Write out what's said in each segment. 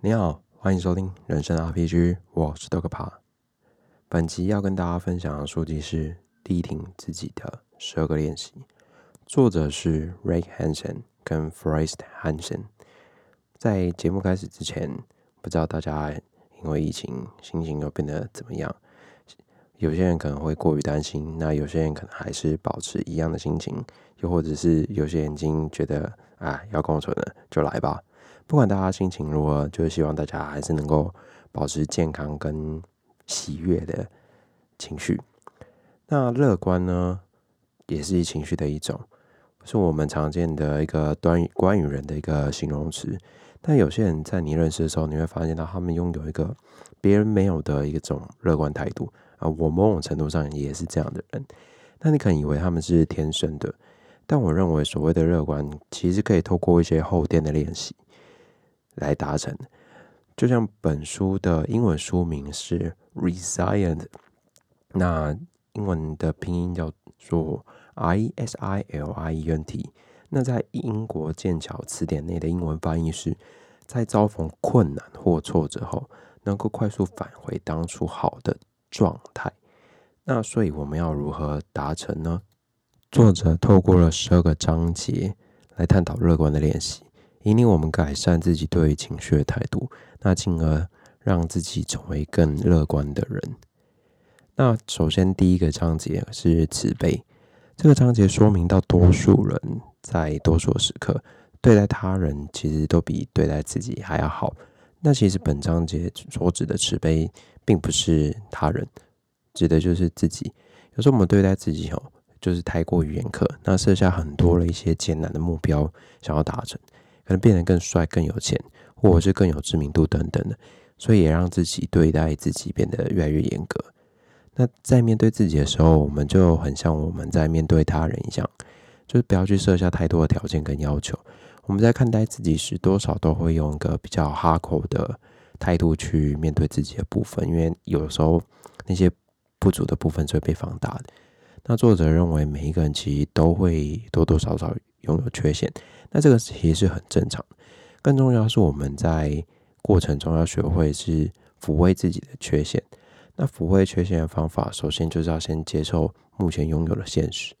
你好，欢迎收听人生 RPG，我是豆个爬。本集要跟大家分享的书籍是《力挺自己的十二个练习》，作者是 Ray Hansen 跟 Forest Hansen。在节目开始之前，不知道大家因为疫情心情又变得怎么样？有些人可能会过于担心，那有些人可能还是保持一样的心情，又或者是有些人已经觉得啊要共存了，就来吧。不管大家心情如何，就是希望大家还是能够保持健康跟喜悦的情绪。那乐观呢，也是情绪的一种，是我们常见的一个关于关于人的一个形容词。但有些人在你认识的时候，你会发现到他们拥有一个别人没有的一种乐观态度啊。我某种程度上也是这样的人。那你可能以为他们是天生的，但我认为所谓的乐观，其实可以透过一些后天的练习。来达成，就像本书的英文书名是 Resilient，那英文的拼音叫做 I S I L I E N T，那在英国剑桥词典内的英文翻译是，在遭逢困难或挫折后，能够快速返回当初好的状态。那所以我们要如何达成呢？作者透过了十二个章节来探讨乐观的练习。引领我们改善自己对情绪的态度，那进而让自己成为更乐观的人。那首先第一个章节是慈悲，这个章节说明到多数人在多数时刻对待他人其实都比对待自己还要好。那其实本章节所指的慈悲，并不是他人，指的就是自己。有时候我们对待自己哦，就是太过于严苛，那设下很多的一些艰难的目标，想要达成。可能变得更帅、更有钱，或者是更有知名度等等的，所以也让自己对待自己变得越来越严格。那在面对自己的时候，我们就很像我们在面对他人一样，就是不要去设下太多的条件跟要求。我们在看待自己时，多少都会用一个比较哈口的态度去面对自己的部分，因为有时候那些不足的部分是会被放大的。那作者认为，每一个人其实都会多多少少拥有缺陷。那这个其实是很正常，更重要是我们在过程中要学会是抚慰自己的缺陷。那抚慰缺陷的方法，首先就是要先接受目前拥有的现实。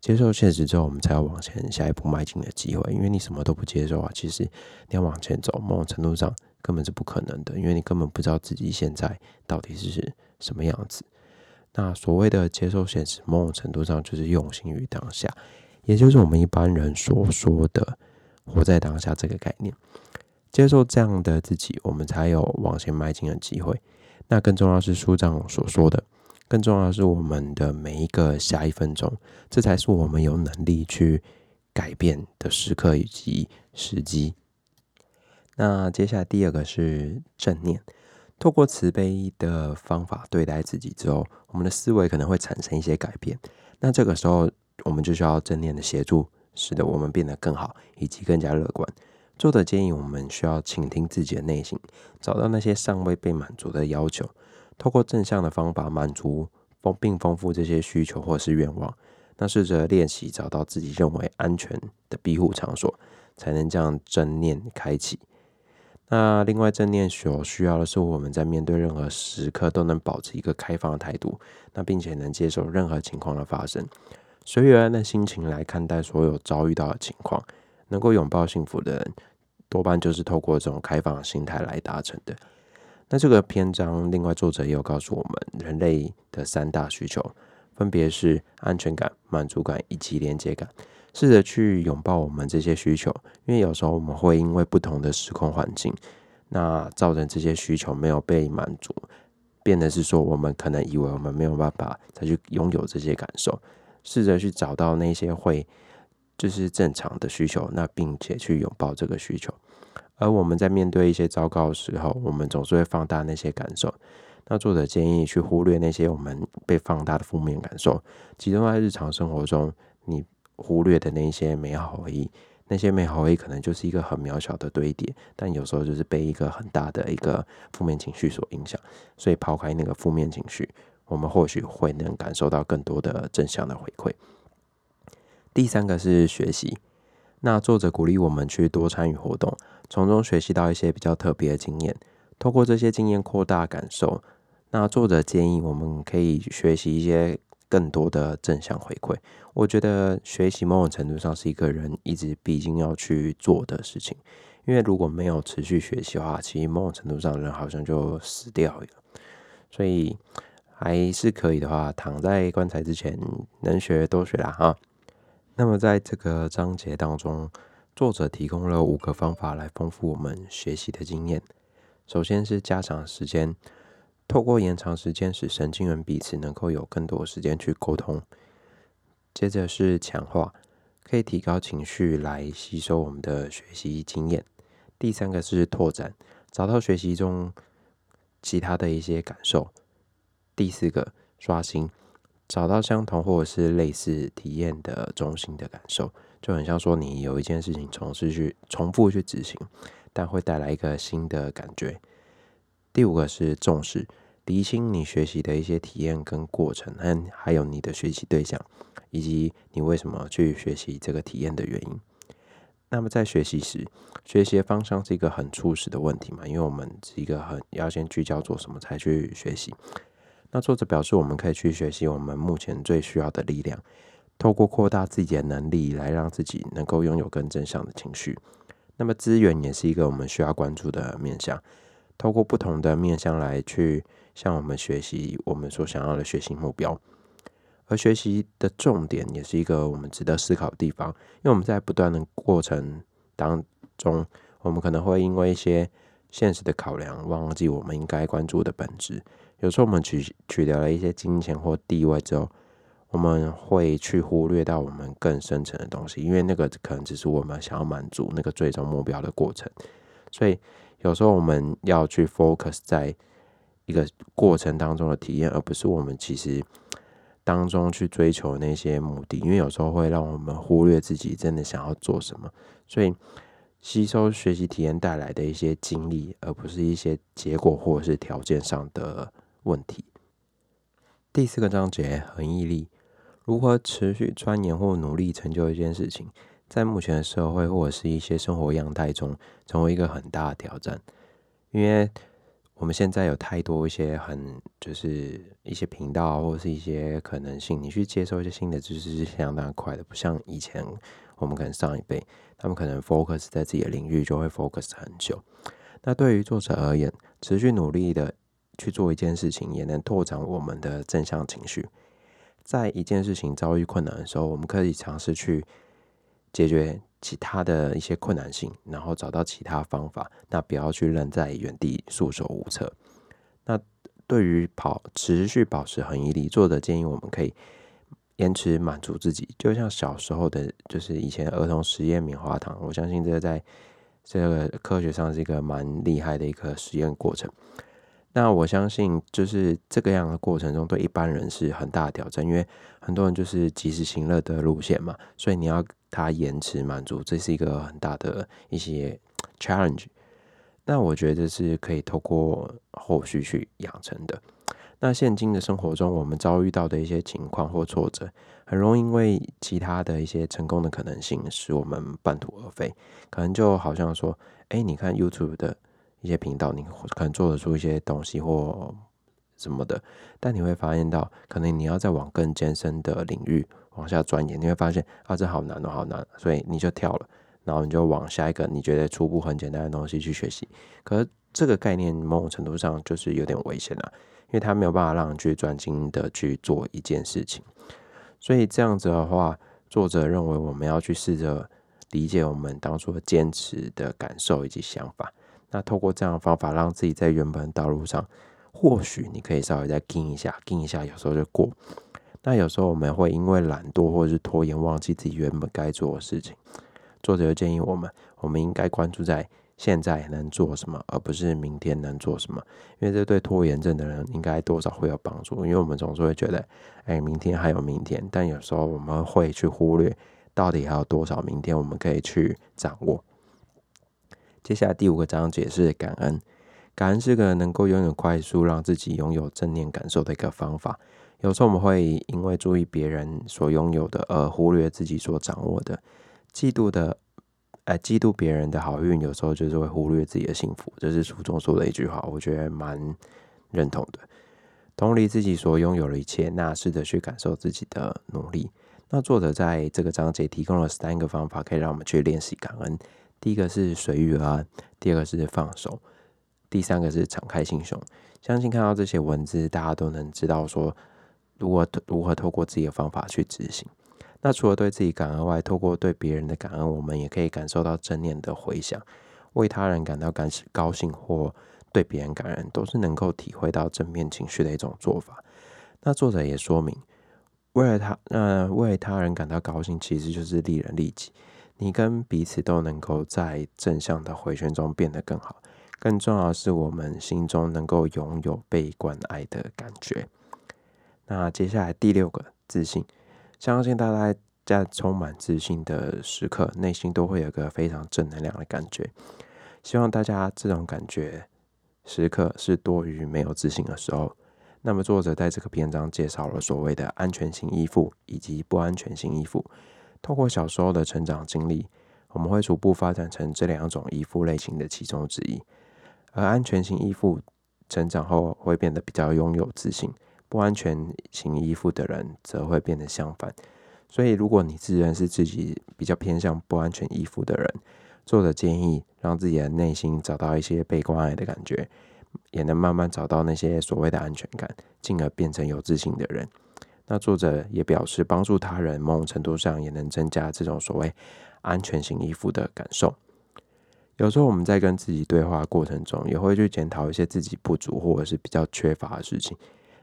接受现实之后，我们才要往前下一步迈进的机会。因为你什么都不接受啊，其实你要往前走，某种程度上根本是不可能的，因为你根本不知道自己现在到底是什么样子。那所谓的接受现实，某种程度上就是用心于当下。也就是我们一般人所说的“活在当下”这个概念，接受这样的自己，我们才有往前迈进的机会。那更重要是书上所说的，更重要是我们的每一个下一分钟，这才是我们有能力去改变的时刻以及时机。那接下来第二个是正念，透过慈悲的方法对待自己之后，我们的思维可能会产生一些改变。那这个时候。我们就需要正念的协助，使得我们变得更好，以及更加乐观。作者建议我们需要倾听自己的内心，找到那些尚未被满足的要求，透过正向的方法满足丰并丰富这些需求或是愿望。那试着练习找到自己认为安全的庇护场所，才能将正念开启。那另外正念所需要的是我们在面对任何时刻都能保持一个开放的态度，那并且能接受任何情况的发生。随遇而安的心情来看待所有遭遇到的情况，能够拥抱幸福的人，多半就是透过这种开放的心态来达成的。那这个篇章，另外作者也有告诉我们，人类的三大需求分别是安全感、满足感以及连接感。试着去拥抱我们这些需求，因为有时候我们会因为不同的时空环境，那造成这些需求没有被满足，变得是说我们可能以为我们没有办法再去拥有这些感受。试着去找到那些会就是正常的需求，那并且去拥抱这个需求。而我们在面对一些糟糕的时候，我们总是会放大那些感受。那作者建议去忽略那些我们被放大的负面感受，集中在日常生活中你忽略的那些美好回忆。那些美好回忆可能就是一个很渺小的堆叠，但有时候就是被一个很大的一个负面情绪所影响。所以抛开那个负面情绪。我们或许会能感受到更多的正向的回馈。第三个是学习，那作者鼓励我们去多参与活动，从中学习到一些比较特别的经验，透过这些经验扩大感受。那作者建议我们可以学习一些更多的正向回馈。我觉得学习某种程度上是一个人一直必经要去做的事情，因为如果没有持续学习的话，其实某种程度上人好像就死掉了。所以还是可以的话，躺在棺材之前能学多学啦哈。那么在这个章节当中，作者提供了五个方法来丰富我们学习的经验。首先是加长时间。透过延长时间，使神经元彼此能够有更多时间去沟通。接着是强化，可以提高情绪来吸收我们的学习经验。第三个是拓展，找到学习中其他的一些感受。第四个刷新，找到相同或者是类似体验的中心的感受，就很像说你有一件事情从事去重复去执行，但会带来一个新的感觉。第五个是重视，厘清你学习的一些体验跟过程，和还有你的学习对象，以及你为什么去学习这个体验的原因。那么在学习时，学习的方向是一个很初始的问题嘛？因为我们是一个很要先聚焦做什么才去学习。那作者表示，我们可以去学习我们目前最需要的力量，透过扩大自己的能力，来让自己能够拥有更正向的情绪。那么资源也是一个我们需要关注的面向。透过不同的面向来去向我们学习我们所想要的学习目标，而学习的重点也是一个我们值得思考的地方，因为我们在不断的过程当中，我们可能会因为一些现实的考量，忘记我们应该关注的本质。有时候我们取取得了一些金钱或地位之后，我们会去忽略到我们更深层的东西，因为那个可能只是我们想要满足那个最终目标的过程，所以。有时候我们要去 focus 在一个过程当中的体验，而不是我们其实当中去追求那些目的，因为有时候会让我们忽略自己真的想要做什么。所以吸收学习体验带来的一些经历，而不是一些结果或者是条件上的问题。第四个章节，恒毅力，如何持续钻研或努力成就一件事情。在目前的社会或者是一些生活样态中，成为一个很大的挑战，因为我们现在有太多一些很就是一些频道或者是一些可能性，你去接受一些新的知识是相当快的，不像以前我们可能上一辈，他们可能 focus 在自己的领域就会 focus 很久。那对于作者而言，持续努力的去做一件事情，也能拓展我们的正向情绪。在一件事情遭遇困难的时候，我们可以尝试去。解决其他的一些困难性，然后找到其他方法，那不要去愣在原地束手无策。那对于跑持续保持恒毅力，作者建议我们可以延迟满足自己，就像小时候的，就是以前儿童实验棉花糖。我相信这个在这个科学上是一个蛮厉害的一个实验过程。那我相信，就是这个样的过程中，对一般人是很大的挑战，因为很多人就是及时行乐的路线嘛，所以你要他延迟满足，这是一个很大的一些 challenge。那我觉得是可以透过后续去养成的。那现今的生活中，我们遭遇到的一些情况或挫折，很容易因为其他的一些成功的可能性，使我们半途而废。可能就好像说，哎，你看 YouTube 的。一些频道，你可能做得出一些东西或什么的，但你会发现到，可能你要再往更艰深的领域往下钻研，你会发现啊，这好难哦，好难，所以你就跳了，然后你就往下一个你觉得初步很简单的东西去学习。可是这个概念某种程度上就是有点危险了，因为它没有办法让你去专心的去做一件事情。所以这样子的话，作者认为我们要去试着理解我们当初坚持的感受以及想法。那透过这样的方法，让自己在原本的道路上，或许你可以稍微再跟一下，跟一下，有时候就过。那有时候我们会因为懒惰或者是拖延，忘记自己原本该做的事情。作者就建议我们，我们应该关注在现在能做什么，而不是明天能做什么。因为这对拖延症的人应该多少会有帮助。因为我们总是会觉得，哎，明天还有明天，但有时候我们会去忽略，到底还有多少明天我们可以去掌握。接下来第五个章节是感恩。感恩是个能够拥有快速让自己拥有正念感受的一个方法。有时候我们会因为注意别人所拥有的而忽略自己所掌握的。嫉妒的呃，嫉妒别人的好运，有时候就是会忽略自己的幸福。这是书中说的一句话，我觉得蛮认同的。同理，自己所拥有的一切，那试着去感受自己的努力。那作者在这个章节提供了三个方法，可以让我们去练习感恩。第一个是随遇而安，第二个是放手，第三个是敞开心胸。相信看到这些文字，大家都能知道说，如何如何透过自己的方法去执行。那除了对自己感恩外，透过对别人的感恩，我们也可以感受到正念的回响，为他人感到感高兴或对别人感恩，都是能够体会到正面情绪的一种做法。那作者也说明，为了他，那为他人感到高兴，其实就是利人利己。你跟彼此都能够在正向的回旋中变得更好。更重要的是，我们心中能够拥有被关爱的感觉。那接下来第六个，自信。相信大家在充满自信的时刻，内心都会有个非常正能量的感觉。希望大家这种感觉时刻是多于没有自信的时候。那么作者在这个篇章介绍了所谓的安全型依附以及不安全型依附。透过小时候的成长经历，我们会逐步发展成这两种依附类型的其中之一。而安全型依附成长后会变得比较拥有自信。不安全型依附的人则会变得相反，所以如果你自认是自己比较偏向不安全依附的人，作者建议让自己的内心找到一些被关爱的感觉，也能慢慢找到那些所谓的安全感，进而变成有自信的人。那作者也表示，帮助他人某种程度上也能增加这种所谓安全型依附的感受。有时候我们在跟自己对话过程中，也会去检讨一些自己不足或者是比较缺乏的事情。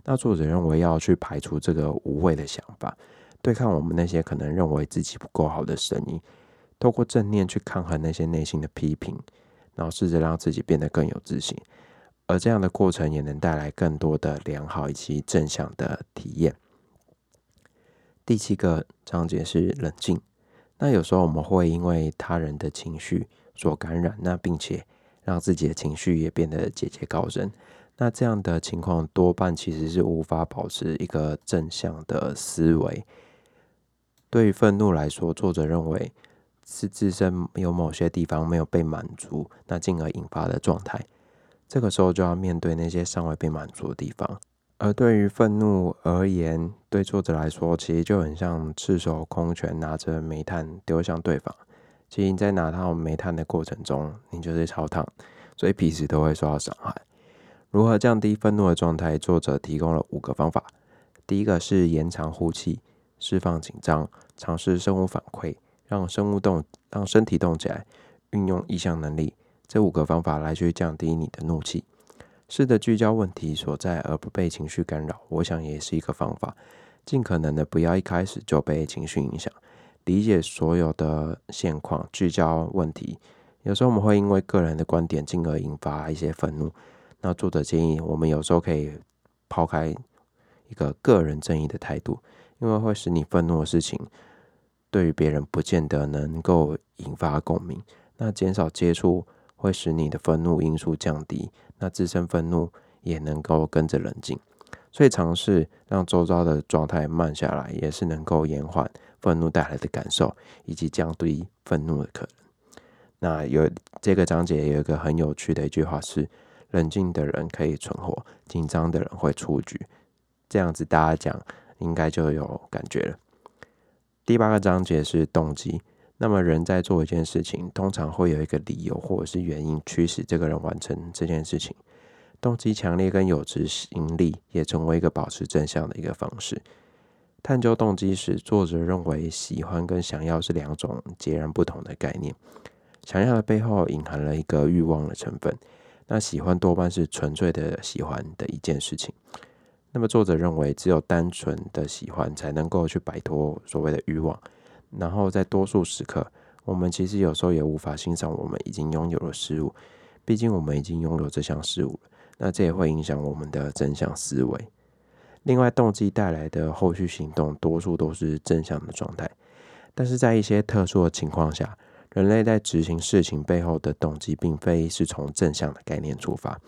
那作者认为要去排除这个无谓的想法，对抗我们那些可能认为自己不够好的声音，透过正念去抗衡那些内心的批评，然后试着让自己变得更有自信，而这样的过程也能带来更多的良好以及正向的体验。第七个章节是冷静。那有时候我们会因为他人的情绪所感染，那并且让自己的情绪也变得节节高升。那这样的情况多半其实是无法保持一个正向的思维。对于愤怒来说，作者认为是自身有某些地方没有被满足，那进而引发的状态。这个时候就要面对那些尚未被满足的地方。而对于愤怒而言，对作者来说，其实就很像赤手空拳拿着煤炭丢向对方。其实你在拿到煤炭的过程中，你就是超烫，所以彼此都会受到伤害。如何降低愤怒的状态？作者提供了五个方法。第一个是延长呼气，释放紧张，尝试生物反馈，让生物动，让身体动起来，运用意向能力。这五个方法来去降低你的怒气。试着聚焦问题所在，而不被情绪干扰。我想也是一个方法。尽可能的不要一开始就被情绪影响，理解所有的现况，聚焦问题。有时候我们会因为个人的观点，进而引发一些愤怒。那作者建议我们有时候可以抛开一个个人正义的态度，因为会使你愤怒的事情，对于别人不见得能够引发共鸣。那减少接触会使你的愤怒因素降低，那自身愤怒也能够跟着冷静。所以尝试让周遭的状态慢下来，也是能够延缓愤怒带来的感受，以及降低愤怒的可能。那有这个章节有一个很有趣的一句话是。冷静的人可以存活，紧张的人会出局。这样子大家讲应该就有感觉了。第八个章节是动机。那么人在做一件事情，通常会有一个理由或者是原因驱使这个人完成这件事情。动机强烈跟有执行力也成为一个保持正向的一个方式。探究动机时，作者认为喜欢跟想要是两种截然不同的概念。想要的背后隐含了一个欲望的成分。那喜欢多半是纯粹的喜欢的一件事情。那么作者认为，只有单纯的喜欢才能够去摆脱所谓的欲望。然后在多数时刻，我们其实有时候也无法欣赏我们已经拥有的事物，毕竟我们已经拥有这项事物了。那这也会影响我们的正向思维。另外，动机带来的后续行动，多数都是正向的状态，但是在一些特殊的情况下。人类在执行事情背后的动机，并非是从正向的概念出发，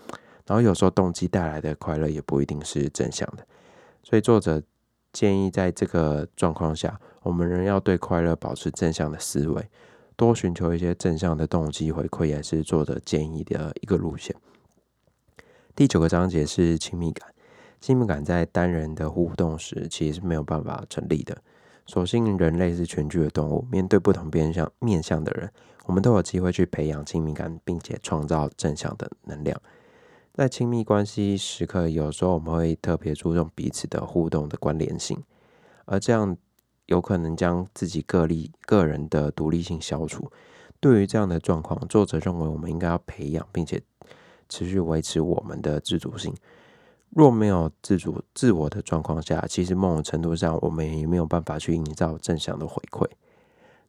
然后有时候动机带来的快乐也不一定是正向的，所以作者建议在这个状况下，我们仍要对快乐保持正向的思维，多寻求一些正向的动机回馈，也是作者建议的一个路线。第九个章节是亲密感，亲密感在单人的互动时其实是没有办法成立的。所幸人类是群居的动物，面对不同面向面向的人，我们都有机会去培养亲密感，并且创造正向的能量。在亲密关系时刻，有时候我们会特别注重彼此的互动的关联性，而这样有可能将自己个例个人的独立性消除。对于这样的状况，作者认为我们应该要培养并且持续维持我们的自主性。若没有自主自我的状况下，其实某种程度上，我们也没有办法去营造正向的回馈。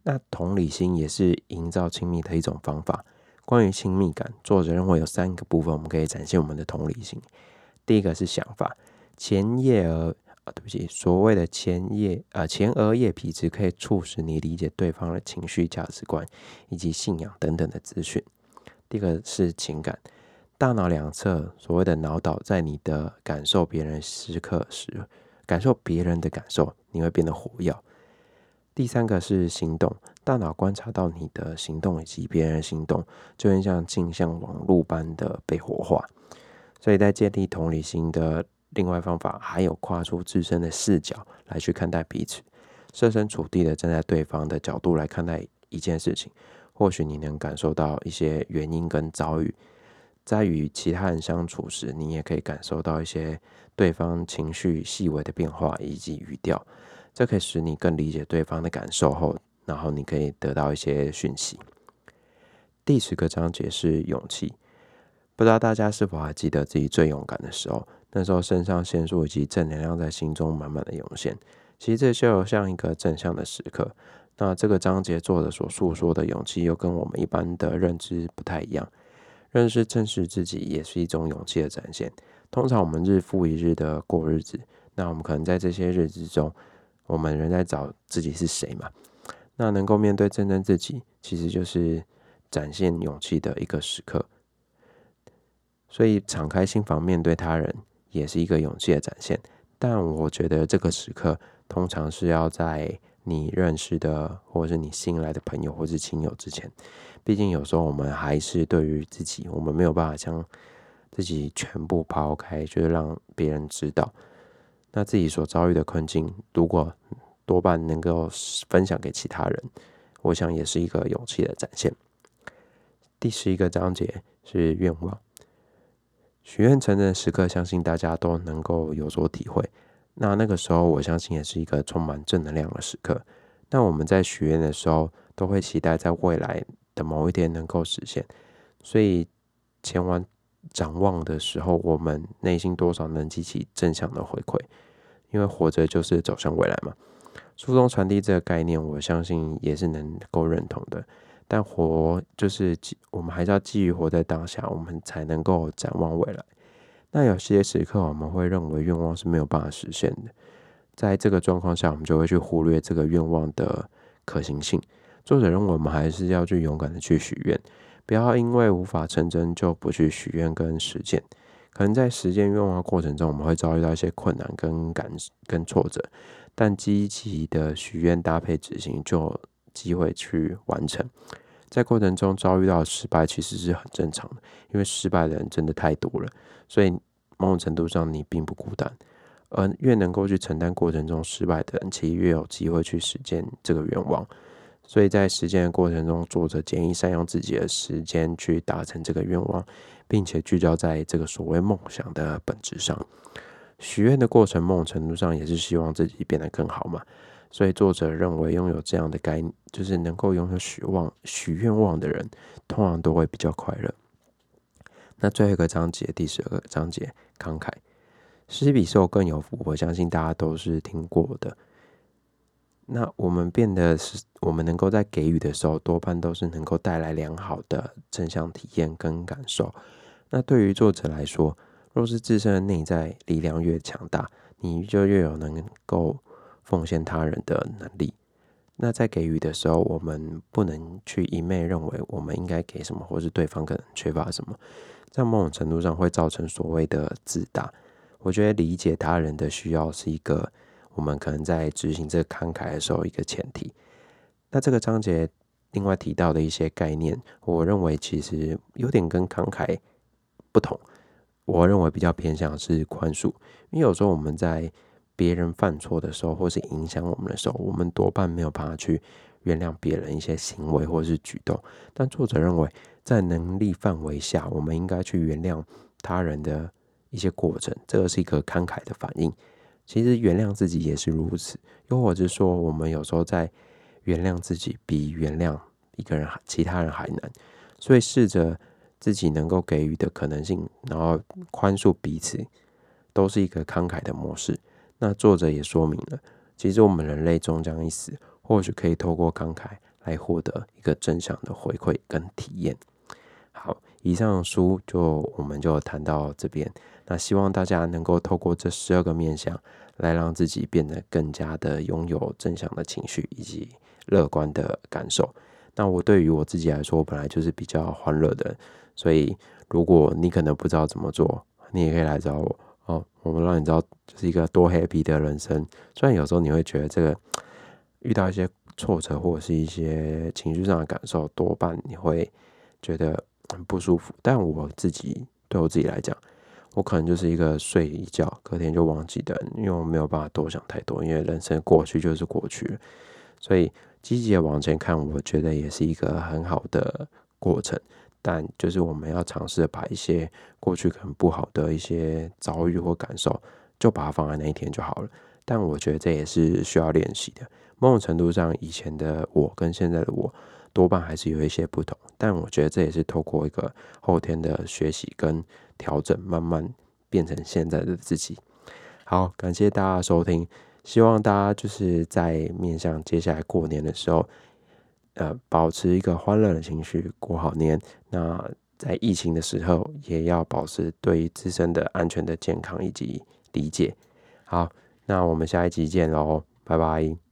那同理心也是营造亲密的一种方法。关于亲密感，作者认为有三个部分我们可以展现我们的同理心。第一个是想法，前叶额啊，对不起，所谓的前叶啊前额叶皮质可以促使你理解对方的情绪、价值观以及信仰等等的资讯。第二个是情感。大脑两侧所谓的脑岛，在你的感受别人时刻时，感受别人的感受，你会变得活跃。第三个是行动，大脑观察到你的行动以及别人行动，就会像镜像网络般的被活化。所以在建立同理心的另外方法，还有跨出自身的视角来去看待彼此，设身处地的站在对方的角度来看待一件事情，或许你能感受到一些原因跟遭遇。在与其他人相处时，你也可以感受到一些对方情绪细微的变化以及语调，这可以使你更理解对方的感受后，然后你可以得到一些讯息。第十个章节是勇气，不知道大家是否还记得自己最勇敢的时候？那时候肾上腺素以及正能量在心中满满的涌现，其实这就像一个正向的时刻。那这个章节作者所诉说的勇气，又跟我们一般的认知不太一样。认识、正视自己也是一种勇气的展现。通常我们日复一日的过日子，那我们可能在这些日子中，我们仍在找自己是谁嘛？那能够面对真正自己，其实就是展现勇气的一个时刻。所以，敞开心房面对他人，也是一个勇气的展现。但我觉得这个时刻，通常是要在你认识的，或者是你新来的朋友或是亲友之前。毕竟有时候我们还是对于自己，我们没有办法将自己全部抛开，就是让别人知道。那自己所遭遇的困境，如果多半能够分享给其他人，我想也是一个勇气的展现。第十一个章节是愿望，许愿成真的时刻，相信大家都能够有所体会。那那个时候，我相信也是一个充满正能量的时刻。那我们在许愿的时候，都会期待在未来。的某一天能够实现，所以前往展望的时候，我们内心多少能激起正向的回馈，因为活着就是走向未来嘛。书中传递这个概念，我相信也是能够认同的。但活就是我们还是要基于活在当下，我们才能够展望未来。那有些时刻，我们会认为愿望是没有办法实现的，在这个状况下，我们就会去忽略这个愿望的可行性。作者认为，我们还是要去勇敢的去许愿，不要因为无法成真就不去许愿跟实践。可能在实践愿望的过程中，我们会遭遇到一些困难跟感跟挫折，但积极的许愿搭配执行，就机会去完成。在过程中遭遇到失败，其实是很正常的，因为失败的人真的太多了。所以某种程度上，你并不孤单，而越能够去承担过程中失败的人，其实越有机会去实践这个愿望。所以在实践的过程中，作者建议善用自己的时间去达成这个愿望，并且聚焦在这个所谓梦想的本质上。许愿的过程，某种程度上也是希望自己变得更好嘛。所以作者认为，拥有这样的概念，就是能够拥有许望、许愿望的人，通常都会比较快乐。那最后一个章节，第十二个章节，慷慨，施比受更有福。我相信大家都是听过的。那我们变得是，我们能够在给予的时候，多半都是能够带来良好的正向体验跟感受。那对于作者来说，若是自身的内在力量越强大，你就越有能够奉献他人的能力。那在给予的时候，我们不能去一昧认为我们应该给什么，或是对方可能缺乏什么，在某种程度上会造成所谓的自大。我觉得理解他人的需要是一个。我们可能在执行这个慷慨的时候，一个前提。那这个章节另外提到的一些概念，我认为其实有点跟慷慨不同。我认为比较偏向是宽恕，因为有时候我们在别人犯错的时候，或是影响我们的时候，我们多半没有办法去原谅别人一些行为或是举动。但作者认为，在能力范围下，我们应该去原谅他人的一些过程，这个是一个慷慨的反应。其实原谅自己也是如此，又或者说，我们有时候在原谅自己比原谅一个人、其他人还难，所以试着。自己能够给予的可能性，然后宽恕彼此，都是一个慷慨的模式。那作者也说明了，其实我们人类终将一死，或许可以透过慷慨来获得一个正向的回馈跟体验。好，以上书就我们就谈到这边。那希望大家能够透过这十二个面相，来让自己变得更加的拥有正向的情绪以及乐观的感受。那我对于我自己来说，我本来就是比较欢乐的。所以，如果你可能不知道怎么做，你也可以来找我哦。我们让你知道，就是一个多 happy 的人生。虽然有时候你会觉得这个遇到一些挫折或者是一些情绪上的感受，多半你会觉得很不舒服。但我自己对我自己来讲，我可能就是一个睡一觉，隔天就忘记的人，因为我没有办法多想太多，因为人生过去就是过去。所以积极的往前看，我觉得也是一个很好的过程。但就是我们要尝试把一些过去可能不好的一些遭遇或感受，就把它放在那一天就好了。但我觉得这也是需要练习的。某种程度上，以前的我跟现在的我多半还是有一些不同。但我觉得这也是透过一个后天的学习跟调整，慢慢变成现在的自己。好，感谢大家收听，希望大家就是在面向接下来过年的时候。呃，保持一个欢乐的情绪，过好年。那在疫情的时候，也要保持对于自身的安全的健康以及理解。好，那我们下一集见喽，拜拜。